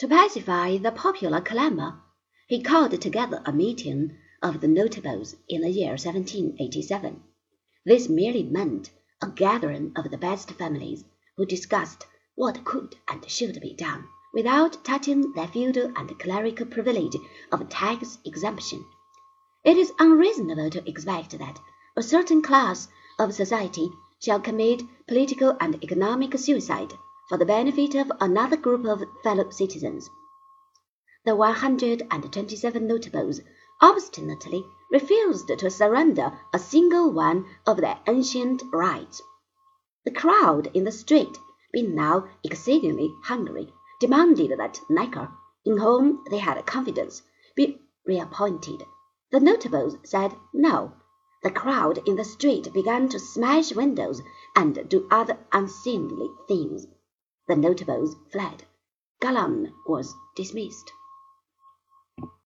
To pacify the popular clamor, he called together a meeting of the notables in the year 1787. This merely meant a gathering of the best families, who discussed what could and should be done without touching their feudal and clerical privilege of tax exemption. It is unreasonable to expect that a certain class of society shall commit political and economic suicide for the benefit of another group of fellow citizens. The one hundred and twenty-seven notables obstinately refused to surrender a single one of their ancient rights. The crowd in the street, being now exceedingly hungry, demanded that Necker, in whom they had confidence, be reappointed. The notables said no. The crowd in the street began to smash windows and do other unseemly things. The notables fled. Calonne was dismissed.